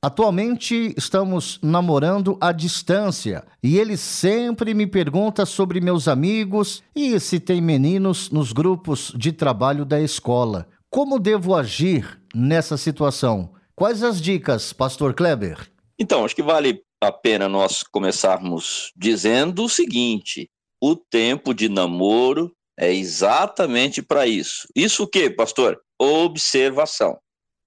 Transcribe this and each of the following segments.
Atualmente estamos namorando à distância e ele sempre me pergunta sobre meus amigos e se tem meninos nos grupos de trabalho da escola. Como devo agir nessa situação? Quais as dicas, Pastor Kleber? Então, acho que vale a pena nós começarmos dizendo o seguinte: o tempo de namoro é exatamente para isso. Isso o quê, pastor? Observação.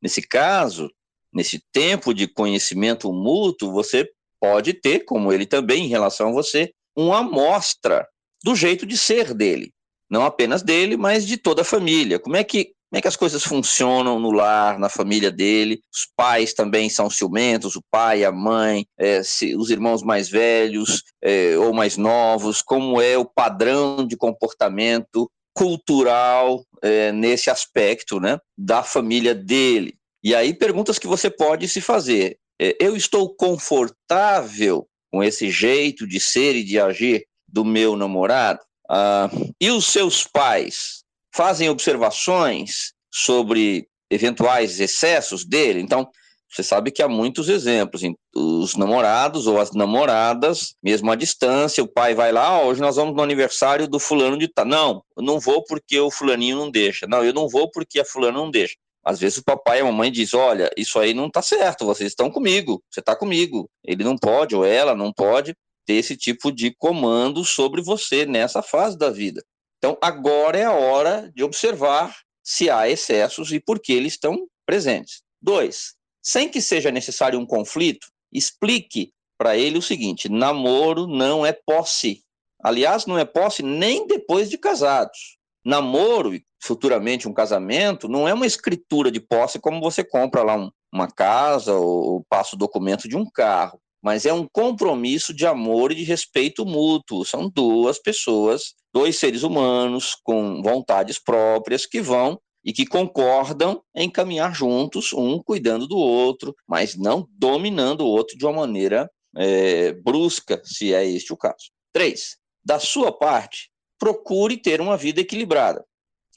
Nesse caso, nesse tempo de conhecimento mútuo, você pode ter, como ele também em relação a você, uma amostra do jeito de ser dele. Não apenas dele, mas de toda a família. Como é que, como é que as coisas funcionam no lar, na família dele? Os pais também são ciumentos, o pai, a mãe, é, se, os irmãos mais velhos é, ou mais novos, como é o padrão de comportamento cultural é, nesse aspecto né, da família dele. E aí, perguntas que você pode se fazer. É, eu estou confortável com esse jeito de ser e de agir do meu namorado? Ah, e os seus pais fazem observações sobre eventuais excessos dele? Então, você sabe que há muitos exemplos. Os namorados ou as namoradas, mesmo à distância, o pai vai lá, oh, hoje nós vamos no aniversário do fulano de tal. Não, eu não vou porque o fulaninho não deixa. Não, eu não vou porque a fulana não deixa. Às vezes o papai e a mamãe diz, olha, isso aí não está certo, vocês estão comigo, você está comigo. Ele não pode, ou ela não pode, ter esse tipo de comando sobre você nessa fase da vida. Então, agora é a hora de observar se há excessos e por que eles estão presentes. Dois, sem que seja necessário um conflito, explique para ele o seguinte: namoro não é posse. Aliás, não é posse nem depois de casados. Namoro futuramente um casamento, não é uma escritura de posse como você compra lá um, uma casa ou, ou passa o documento de um carro, mas é um compromisso de amor e de respeito mútuo. São duas pessoas, dois seres humanos com vontades próprias que vão e que concordam em caminhar juntos, um cuidando do outro, mas não dominando o outro de uma maneira é, brusca, se é este o caso. Três, da sua parte, procure ter uma vida equilibrada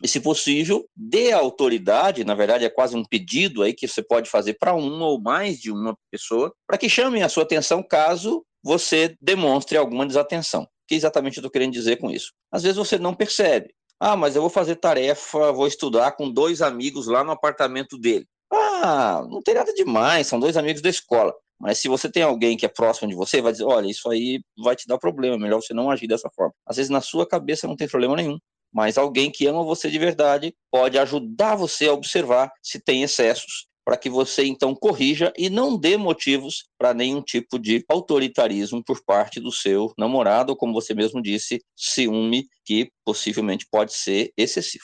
e, se possível, dê autoridade, na verdade é quase um pedido aí que você pode fazer para uma ou mais de uma pessoa, para que chamem a sua atenção caso você demonstre alguma desatenção. O que exatamente eu estou querendo dizer com isso? Às vezes você não percebe. Ah, mas eu vou fazer tarefa, vou estudar com dois amigos lá no apartamento dele. Ah, não tem nada demais, são dois amigos da escola. Mas se você tem alguém que é próximo de você, vai dizer: olha, isso aí vai te dar problema, melhor você não agir dessa forma. Às vezes na sua cabeça não tem problema nenhum, mas alguém que ama você de verdade pode ajudar você a observar se tem excessos, para que você então corrija e não dê motivos para nenhum tipo de autoritarismo por parte do seu namorado, ou como você mesmo disse, ciúme que possivelmente pode ser excessivo.